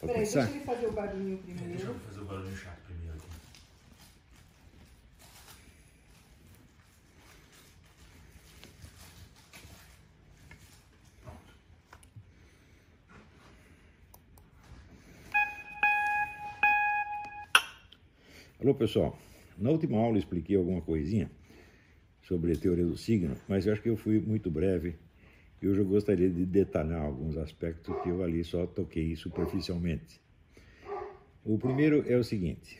Peraí, começar? deixa ele fazer o barulhinho Deixa primeiro. eu fazer o barulho chato primeiro aqui. Alô, pessoal. Na última aula eu expliquei alguma coisinha sobre a teoria do signo, mas eu acho que eu fui muito breve e hoje eu gostaria de detalhar alguns aspectos que eu ali só toquei superficialmente. O primeiro é o seguinte: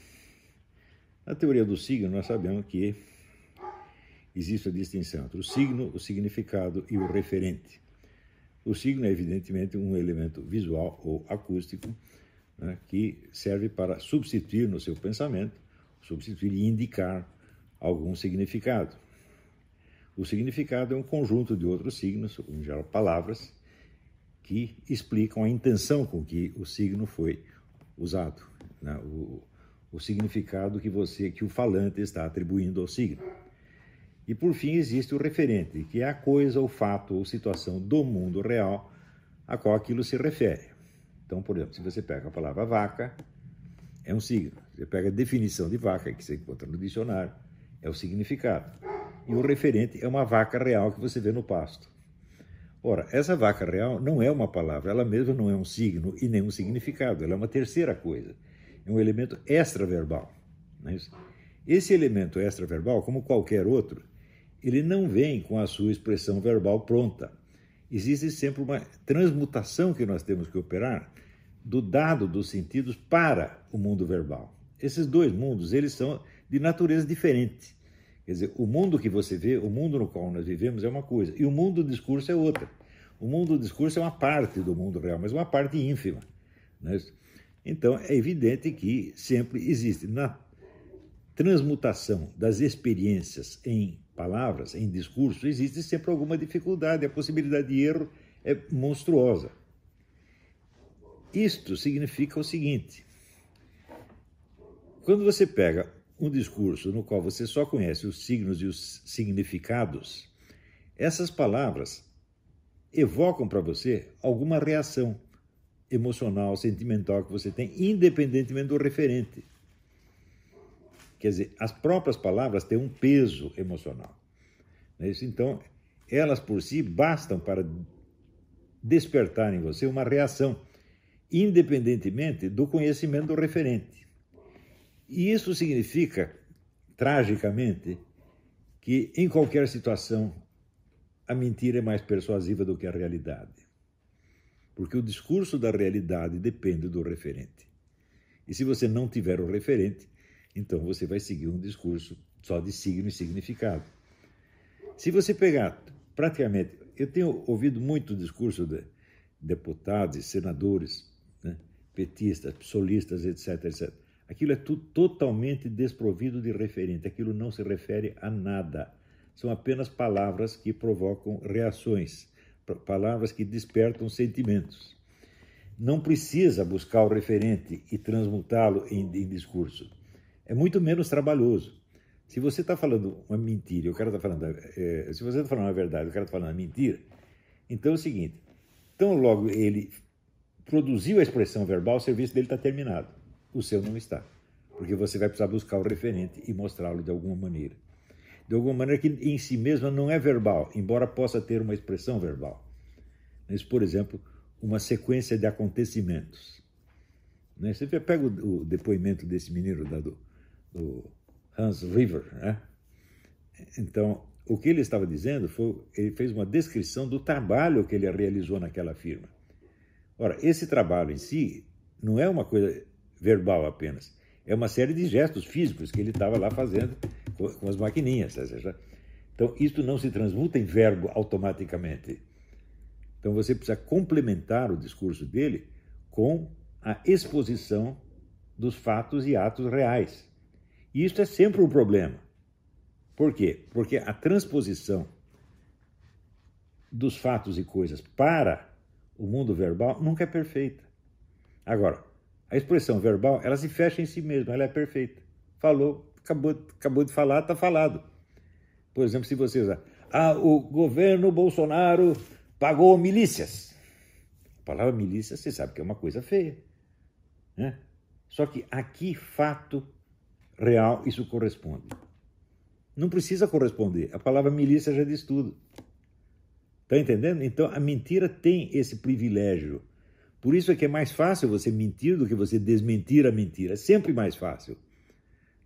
na teoria do signo, nós sabemos que existe a distinção entre o signo, o significado e o referente. O signo é, evidentemente, um elemento visual ou acústico né, que serve para substituir no seu pensamento, substituir e indicar algum significado. O significado é um conjunto de outros signos, em geral palavras, que explicam a intenção com que o signo foi usado, né? o, o significado que você, que o falante está atribuindo ao signo. E por fim existe o referente, que é a coisa, o fato ou situação do mundo real a qual aquilo se refere. Então, por exemplo, se você pega a palavra vaca, é um signo. Você pega a definição de vaca, que você encontra no dicionário, é o significado. E o referente é uma vaca real que você vê no pasto. Ora, essa vaca real não é uma palavra, ela mesma não é um signo e nem um significado, ela é uma terceira coisa. É um elemento extraverbal. Não é isso? Esse elemento extraverbal, como qualquer outro, ele não vem com a sua expressão verbal pronta. Existe sempre uma transmutação que nós temos que operar do dado dos sentidos para o mundo verbal. Esses dois mundos, eles são de natureza diferente. Quer dizer, o mundo que você vê, o mundo no qual nós vivemos é uma coisa, e o mundo do discurso é outra. O mundo do discurso é uma parte do mundo real, mas uma parte ínfima. É isso? Então, é evidente que sempre existe na transmutação das experiências em palavras, em discurso, existe sempre alguma dificuldade, a possibilidade de erro é monstruosa. Isto significa o seguinte: quando você pega um discurso no qual você só conhece os signos e os significados, essas palavras evocam para você alguma reação emocional, sentimental que você tem, independentemente do referente. Quer dizer, as próprias palavras têm um peso emocional. É? Então, elas por si bastam para despertar em você uma reação, independentemente do conhecimento do referente. E isso significa, tragicamente, que em qualquer situação a mentira é mais persuasiva do que a realidade. Porque o discurso da realidade depende do referente. E se você não tiver o referente, então você vai seguir um discurso só de signo e significado. Se você pegar praticamente, eu tenho ouvido muito discurso de deputados senadores, né, petistas, solistas, etc, etc. Aquilo é totalmente desprovido de referente, aquilo não se refere a nada. São apenas palavras que provocam reações, palavras que despertam sentimentos. Não precisa buscar o referente e transmutá-lo em, em discurso é muito menos trabalhoso. Se você está falando uma mentira, o cara está falando, é, se você está falando a verdade, o cara está falando uma mentira, então é o seguinte: tão logo ele produziu a expressão verbal, o serviço dele está terminado. O seu não está, porque você vai precisar buscar o referente e mostrá-lo de alguma maneira. De alguma maneira que em si mesma não é verbal, embora possa ter uma expressão verbal. Mas, por exemplo, uma sequência de acontecimentos. Né? Você pega o, depoimento desse menino do, do Hans River, né? Então, o que ele estava dizendo foi, ele fez uma descrição do trabalho que ele realizou naquela firma. Ora, esse trabalho em si não é uma coisa verbal apenas, é uma série de gestos físicos que ele estava lá fazendo com, as maquininhas. Seja, então, isso não se transmuta em verbo automaticamente. Então, você precisa complementar o discurso dele com a exposição dos fatos e atos reais. E isso é sempre um problema. Por quê? Porque a transposição dos fatos e coisas para o mundo verbal nunca é perfeita. Agora, a expressão verbal, ela se fecha em si mesma, ela é perfeita. Falou, acabou, acabou de falar, está falado. Por exemplo, se você usar, ah, o governo Bolsonaro pagou milícias. A palavra milícia, você sabe que é uma coisa feia. Né? Só que aqui, fato real, isso corresponde. Não precisa corresponder. A palavra milícia já diz tudo. Está entendendo? Então a mentira tem esse privilégio. Por isso é que é mais fácil você mentir do que você desmentir a mentira. É sempre mais fácil.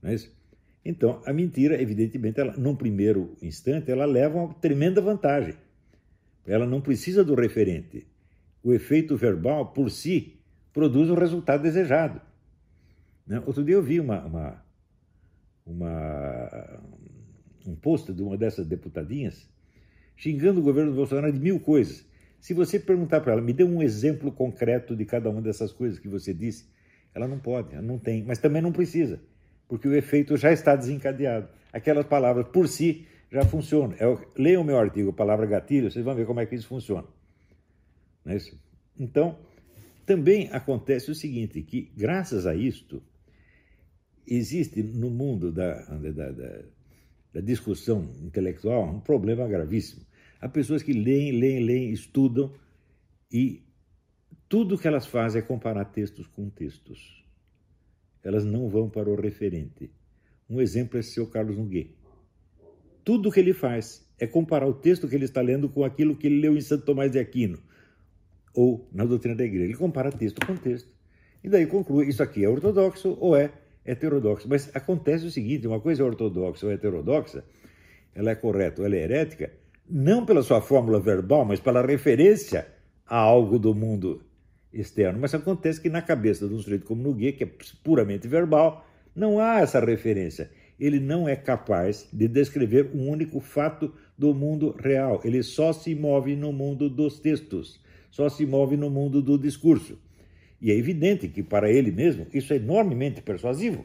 Não é isso? Então, a mentira, evidentemente, ela, num primeiro instante, ela leva uma tremenda vantagem. Ela não precisa do referente. O efeito verbal, por si, produz o resultado desejado. Né? Outro dia eu vi uma, uma, uma, um post de uma dessas deputadinhas xingando o governo Bolsonaro de mil coisas. Se você perguntar para ela, me dê um exemplo concreto de cada uma dessas coisas que você disse, ela não pode, ela não tem, mas também não precisa porque o efeito já está desencadeado. Aquelas palavras por si já funcionam. Eu, leiam o meu artigo, palavra gatilho, vocês vão ver como é que isso funciona. É isso? Então, também acontece o seguinte, que graças a isto, existe no mundo da, da, da, da discussão intelectual um problema gravíssimo. Há pessoas que leem, leem, leem, estudam e tudo que elas fazem é comparar textos com textos elas não vão para o referente. Um exemplo é o seu Carlos Noguet. Tudo que ele faz é comparar o texto que ele está lendo com aquilo que ele leu em Santo Tomás de Aquino ou na doutrina da igreja. Ele compara texto com texto. E daí conclui, isso aqui é ortodoxo ou é heterodoxo. Mas acontece o seguinte, uma coisa é ortodoxa ou heterodoxa, ela é correta ou ela é herética, não pela sua fórmula verbal, mas pela referência a algo do mundo externo. Mas acontece que na cabeça de um sujeito como Noguet, que é puramente verbal, não há essa referência. Ele não é capaz de descrever um único fato do mundo real. Ele só se move no mundo dos textos, só se move no mundo do discurso. E é evidente que para ele mesmo isso é enormemente persuasivo.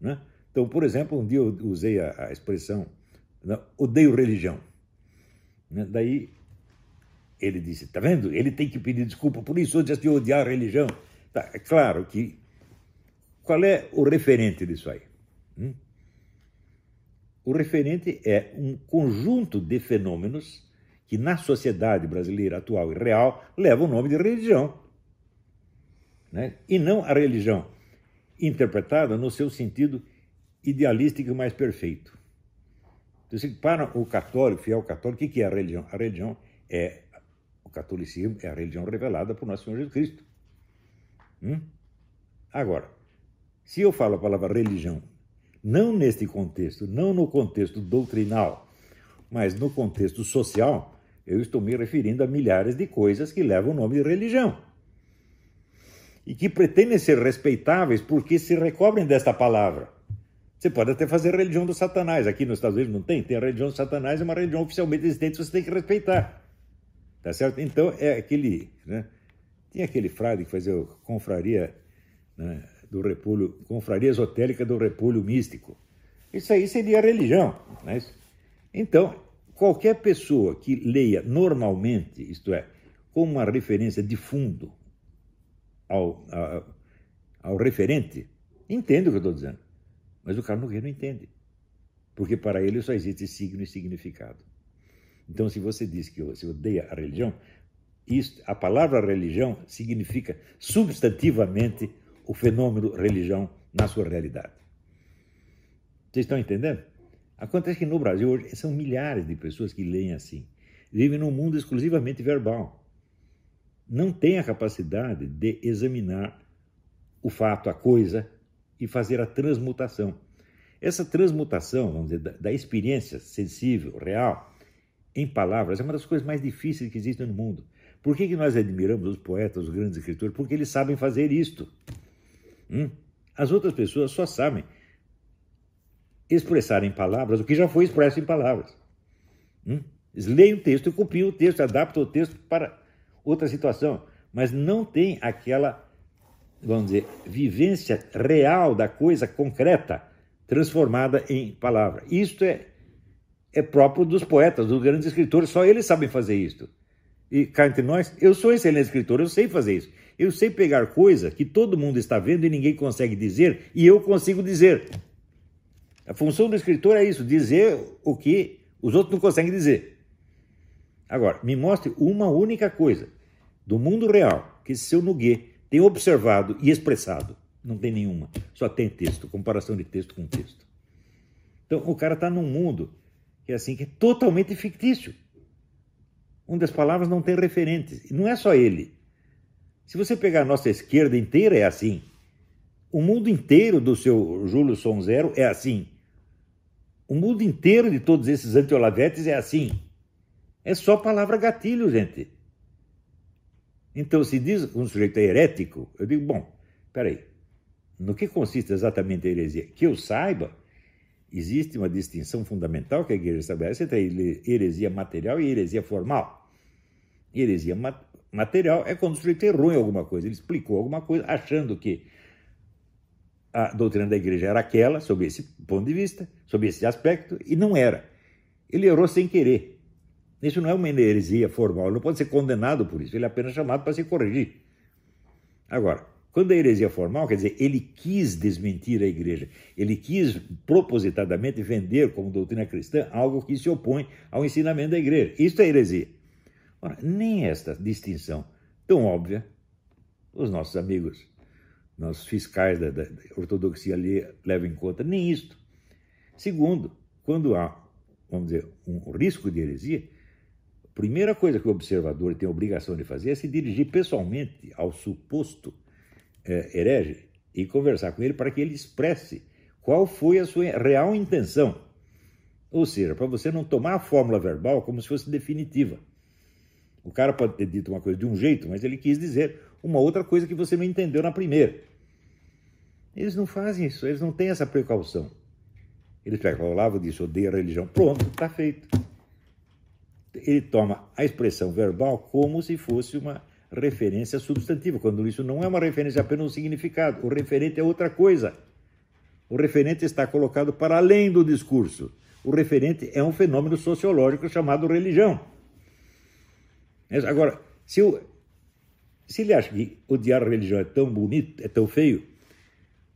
Né? Então, por exemplo, um dia eu usei a, a expressão odeio religião. Né? Daí ele disse: Está vendo? Ele tem que pedir desculpa por isso antes de odiar a religião. Tá, é claro que. Qual é o referente disso aí? Hum? O referente é um conjunto de fenômenos que, na sociedade brasileira atual e real, levam o nome de religião. Né? E não a religião interpretada no seu sentido idealístico mais perfeito. Então, para o católico, fiel católico, o que é a religião? A religião é catolicismo é a religião revelada por nosso Senhor Jesus Cristo. Hum? Agora, se eu falo a palavra religião, não neste contexto, não no contexto doutrinal, mas no contexto social, eu estou me referindo a milhares de coisas que levam o nome de religião. E que pretendem ser respeitáveis porque se recobrem desta palavra. Você pode até fazer religião do Satanás. Aqui nos Estados Unidos não tem. Tem a religião do Satanás, é uma religião oficialmente existente, você tem que respeitar. Tá certo? Então, é aquele. Né? Tinha aquele frade que fazia confraria né, do repolho, confraria esotérica do repolho místico. Isso aí seria religião. Né? Então, qualquer pessoa que leia normalmente, isto é, com uma referência de fundo ao, ao, ao referente, entende o que eu estou dizendo. Mas o cara não entende. Porque para ele só existe signo e significado. Então, se você diz que você odeia a religião, a palavra religião significa substantivamente o fenômeno religião na sua realidade. Vocês estão entendendo? Acontece que no Brasil hoje são milhares de pessoas que leem assim. Vivem num mundo exclusivamente verbal. Não têm a capacidade de examinar o fato, a coisa e fazer a transmutação. Essa transmutação, vamos dizer, da, experiência sensível, real, em palavras, é uma das coisas mais difíceis que existem no mundo. Por que, que nós admiramos os poetas, os grandes escritores? Porque eles sabem fazer isto. Hum? As outras pessoas só sabem expressar em palavras o que já foi expresso em palavras. Hum? Eles leem o texto copiam o texto, adaptam o texto para outra situação, mas não tem aquela, vamos dizer, vivência real da coisa concreta transformada em palavra. Isto é é próprio dos poetas, dos grandes escritores, só eles sabem fazer isso. E cá entre nós, eu sou excelente escritor, eu sei fazer isso. Eu sei pegar coisa que todo mundo está vendo e ninguém consegue dizer, e eu consigo dizer. A função do escritor é isso, dizer o que os outros não conseguem dizer. Agora, me mostre uma única coisa do mundo real que seu Noguet tem observado e expressado. Não tem nenhuma. Só tem texto, comparação de texto com texto. Então o cara está num mundo que é assim, que é totalmente fictício. Onde as palavras não têm referentes. E não é só ele. Se você pegar a nossa esquerda inteira, é assim. O mundo inteiro do seu Júlio Sonzero é assim. O mundo inteiro de todos esses antiolavetes é assim. É só palavra gatilho, gente. Então, se diz um sujeito é herético, eu digo, bom, peraí, no que consiste exatamente a heresia? Que eu saiba, existe uma distinção fundamental que a igreja estabelece entre heresia material e heresia formal. Heresia material é quando o sujeito errou em alguma coisa, ele explicou alguma coisa achando que a doutrina da igreja era aquela, sob esse ponto de vista, sob esse aspecto, e não era. Ele errou sem querer. Isso não é uma heresia formal, ele não pode ser condenado por isso, ele é apenas chamado para se corrigir. Agora, quando a heresia formal, quer dizer, ele quis desmentir a igreja, ele quis propositadamente vender como doutrina cristã algo que se opõe ao ensinamento da igreja. Isso é heresia. Ora, nem esta distinção tão óbvia, os nossos amigos, nossos fiscais da, da ortodoxia ali levam em conta, nem isto. Segundo, quando há, vamos dizer, um risco de heresia, primeira coisa que o observador tem a obrigação de fazer é se dirigir pessoalmente ao suposto é, herege e conversar com ele para que ele expresse qual foi a sua real intenção. Ou seja, para você não tomar a fórmula verbal como se fosse definitiva. O cara pode ter dito uma coisa de um jeito, mas ele quis dizer uma outra coisa que você não entendeu na primeira. Eles não fazem isso, eles não têm essa precaução. Eles pegam, o Olavo disse, odeia a religião. Pronto, está feito. Ele toma a expressão verbal como se fosse uma referência substantiva, quando isso não é uma referência apenas um significado. O referente é outra coisa. O referente está colocado para além do discurso. O referente é um fenômeno sociológico chamado religião. Agora, se, eu, se ele acha que odiar a religião é tão bonito, é tão feio,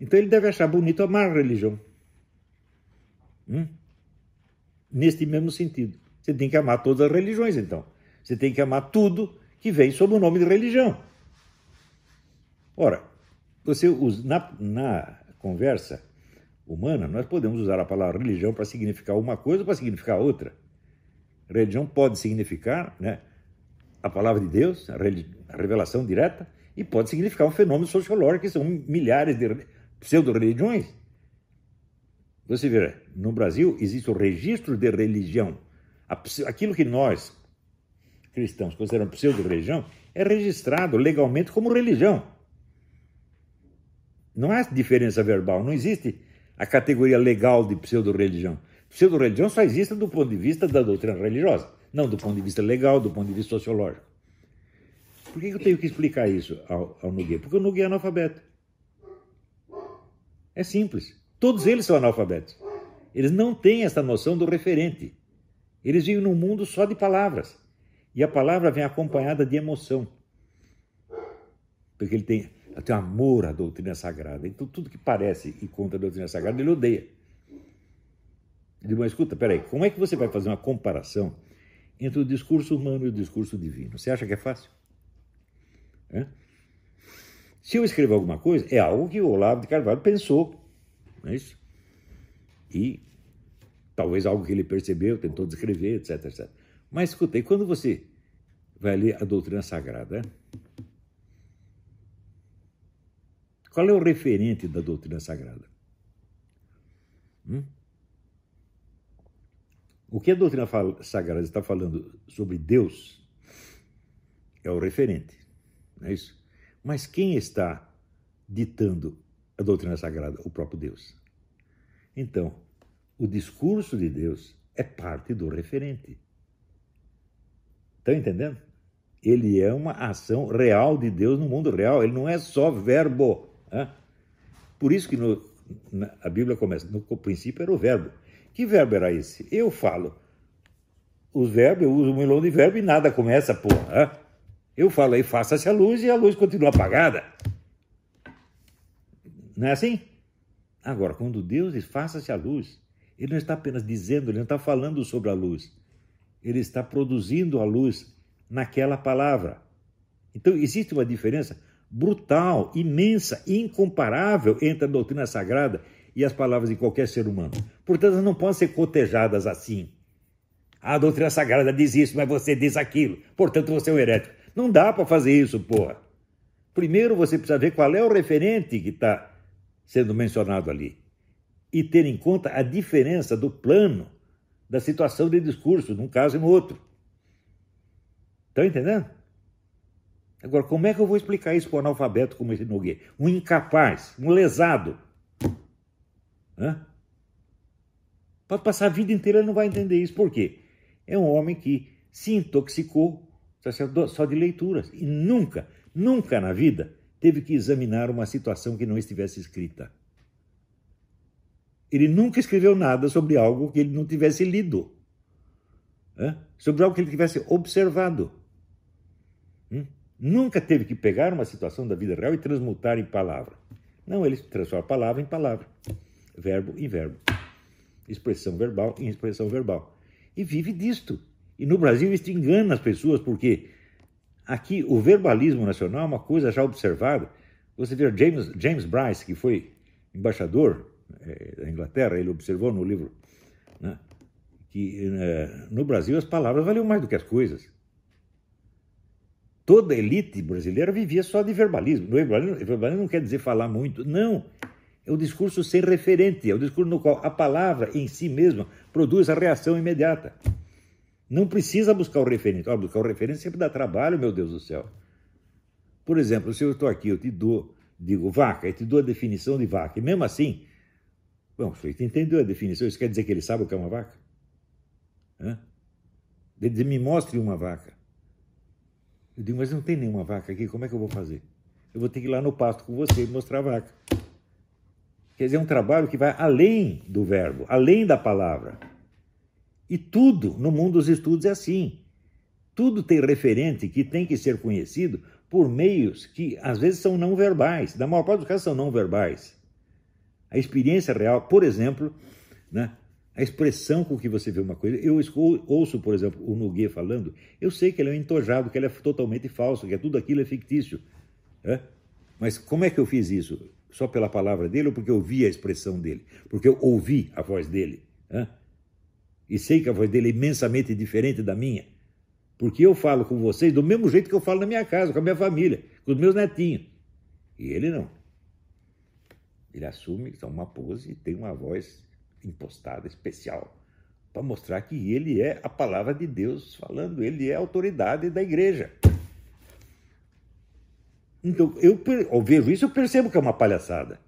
então ele deve achar bonito amar a religião. Hum? Neste mesmo sentido. Você tem que amar todas as religiões, então. Você tem que amar tudo que vem sob o nome de religião. Ora, você na, na conversa humana, nós podemos usar a palavra religião para significar uma coisa ou para significar outra. Religião pode significar né, a palavra de Deus, a, a revelação direta, e pode significar um fenômeno sociológico, que são milhares de pseudo-religiões. Você vê, no Brasil existe o registro de religião. Aquilo que nós, cristãos consideram pseudo-religião, é registrado legalmente como religião. Não há diferença verbal, não existe a categoria legal de pseudo-religião. Pseudo-religião só existe do ponto de vista da doutrina religiosa, não do ponto de vista legal, do ponto de vista sociológico. Por que eu tenho que explicar isso ao, ao Nogueira? Porque o Nogueira é analfabeto. É simples. Todos eles são analfabetos. Eles não têm essa noção do referente. Eles vivem num mundo só de palavras. E a palavra vem acompanhada de emoção. Porque ele tem, ele tem amor à doutrina sagrada. Então, tudo que parece e contra a doutrina sagrada, ele odeia. Ele diz, mas escuta, peraí, como é que você vai fazer uma comparação entre o discurso humano e o discurso divino? Você acha que é fácil? É? Se eu escrever alguma coisa, é algo que o Olavo de Carvalho pensou. Não é isso? E talvez algo que ele percebeu, tentou descrever, etc, etc. Mas escutei, quando você vai ler a doutrina sagrada, qual é o referente da doutrina sagrada? Hum? O que a doutrina sagrada está falando sobre Deus é o referente, não é isso? Mas quem está ditando a doutrina sagrada? O próprio Deus. Então, o discurso de Deus é parte do referente. Estão entendendo? Ele é uma ação real de Deus no mundo real. Ele não é só verbo. Né? Por isso que no, na, a Bíblia começa, no princípio era o verbo. Que verbo era esse? Eu falo. Os verbos, eu uso um milhão de verbo e nada começa, porra. Eu falo aí, faça-se a luz e a luz continua apagada. Não é assim? Agora, quando Deus diz faça-se a luz, Ele não está apenas dizendo, Ele não está falando sobre a luz ele está produzindo a luz naquela palavra. Então existe uma diferença brutal, imensa, incomparável entre a doutrina sagrada e as palavras de qualquer ser humano. Portanto, elas não podem ser cotejadas assim. A doutrina sagrada diz isso, mas você diz aquilo. Portanto, você é um herético. Não dá para fazer isso, porra. Primeiro você precisa ver qual é o referente que está sendo mencionado ali. E ter em conta a diferença do plano da situação de discurso, num caso e no outro. Estão entendendo? Agora, como é que eu vou explicar isso para um analfabeto como esse Nogueira? Um incapaz, um lesado. Hã? Pode passar a vida inteira e não vai entender isso. Por quê? É um homem que se intoxicou tá só de leituras e nunca, nunca na vida teve que examinar uma situação que não estivesse escrita. Ele nunca escreveu nada sobre algo que ele não tivesse lido, Hã? sobre algo que ele tivesse observado. Hum? Nunca teve que pegar uma situação da vida real e transmutar em palavra. Não, ele transforma palavra em palavra, verbo em verbo, expressão verbal em expressão verbal. E vive disto. E no Brasil isso engana as pessoas, porque aqui o verbalismo nacional é uma coisa já observada. Você vê James, James Bryce, que foi embaixador é, da Inglaterra, ele observou no livro né, que é, no Brasil as palavras valiam mais do que as coisas toda a elite brasileira vivia só de verbalismo. Verbalismo, verbalismo não quer dizer falar muito, não. É o discurso sem referente, é o discurso no qual a palavra em si mesma produz a reação imediata. Não precisa buscar o referente. Buscar o referente sempre dá trabalho, meu Deus do céu. Por exemplo, se eu estou aqui, eu te dou, digo vaca, e te dou a definição de vaca, e mesmo assim, bom, você entendeu a definição, isso quer dizer que ele sabe o que é uma vaca? Hã? Ele diz, me mostre uma vaca. Eu digo, mas não tem nenhuma vaca aqui, como é que eu vou fazer? Eu vou ter que ir lá no pasto com você e mostrar a vaca. Quer dizer, é um trabalho que vai além do verbo, além da palavra. E tudo no mundo dos estudos é assim. Tudo tem referente que tem que ser conhecido por meios que às vezes são não verbais. Da maior parte dos casos são não verbais. A experiência real, por exemplo, né, a expressão com que você vê uma coisa. Eu ouço, por exemplo, o Noguet falando, eu sei que ele é um entojado, que ele é totalmente falso, que tudo aquilo é fictício. É? Mas como é que eu fiz isso? Só pela palavra dele ou porque eu vi a expressão dele? Porque eu ouvi a voz dele? É? E sei que a voz dele é imensamente diferente da minha. Porque eu falo com vocês do mesmo jeito que eu falo na minha casa, com a minha família, com os meus netinhos. E ele não. Ele assume está uma pose e tem uma voz impostada, especial, para mostrar que ele é a palavra de Deus falando, ele é a autoridade da igreja. Então, eu, eu vejo isso, eu percebo que é uma palhaçada.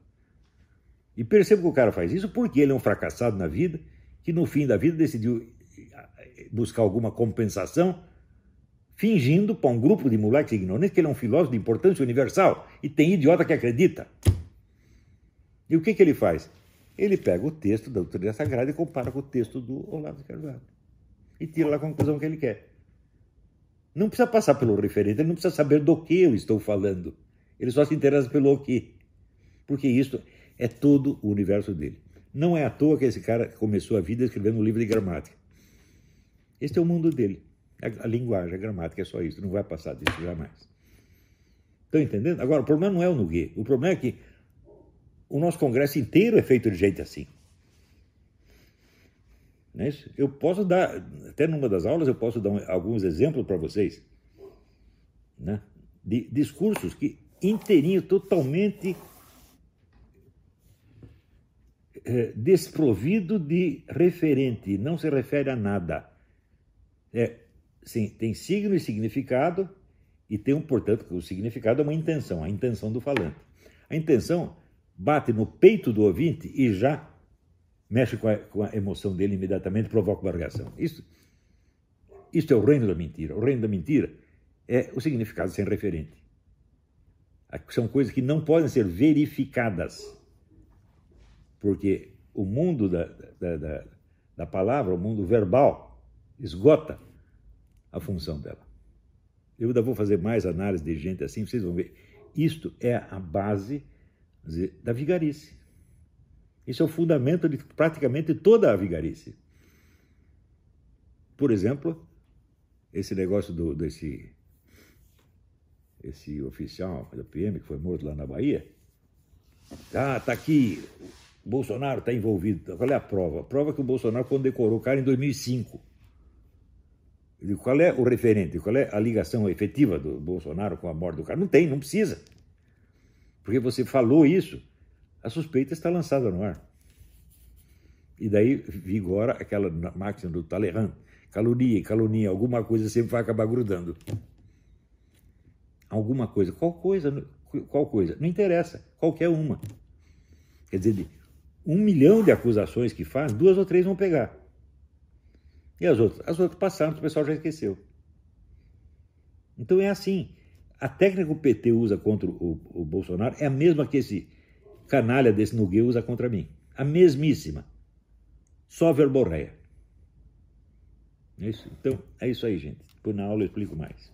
E percebo que o cara faz isso porque ele é um fracassado na vida, que no fim da vida decidiu eh, buscar alguma compensação, fingindo para um grupo de moleques ignorantes que ele é um filósofo de importância universal e tem idiota que acredita. E o que, que ele faz? Ele pega o texto da doutrina sagrada e compara com o texto do Olavo de Carvalho. E tira a conclusão que ele quer. Não precisa passar pelo referente, ele não precisa saber do que eu estou falando. Ele só se interessa pelo que. Porque isso é todo o universo dele. Não é à toa que esse cara começou a vida escrevendo um livro de gramática. Este é o mundo dele. A, linguagem, a gramática é só isso. Não vai passar disso jamais. Estão entendendo? Agora, o problema não é o Noguet. O problema é que o nosso congresso inteiro é feito de gente assim. É? Eu posso dar, até numa das aulas, eu posso dar alguns exemplos para vocês, né? de discursos que inteirinho, totalmente é, desprovido de referente, não se refere a nada. É, sim, tem signo e significado, e tem, um, portanto, o significado é uma intenção, a intenção do falante. A intenção bate no peito do ouvinte e já mexe com a, com a emoção dele imediatamente, provoca uma reação. Isso, isso é o reino da mentira. O reino da mentira é o significado sem referente. São coisas que não podem ser verificadas, porque o mundo da, da, da, da palavra, o mundo verbal, esgota a função dela. Eu ainda vou fazer mais análise de gente assim, vocês vão ver. Isto é a base da vigarice. Isso é o fundamento de praticamente toda a vigarice. Por exemplo, esse negócio do, desse esse oficial da PM que foi morto lá na Bahia. Ah, tá aqui, o Bolsonaro está envolvido. Qual é a prova? A prova é que o Bolsonaro condecorou o cara em 2005. Digo, qual é o referente? Qual é a ligação efetiva do Bolsonaro com a morte do cara? Não tem, não precisa. Porque você falou isso, a suspeita está lançada no ar. E daí vigora aquela máxima do Talleyrand. Calunia, calunia, alguma coisa sempre vai acabar grudando. Alguma coisa. Qual coisa? Qual coisa? Não interessa. Qualquer uma. Quer dizer, de um milhão de acusações que faz, duas ou três vão pegar. E as outras? As outras passaram, o pessoal já esqueceu. Então é assim. A técnica que o PT usa contra o, o Bolsonaro é a mesma que esse canalha desse Nogueira usa contra mim. A mesmíssima. Só verborreia. É isso? Então, é isso aí, gente. Depois na aula eu explico mais.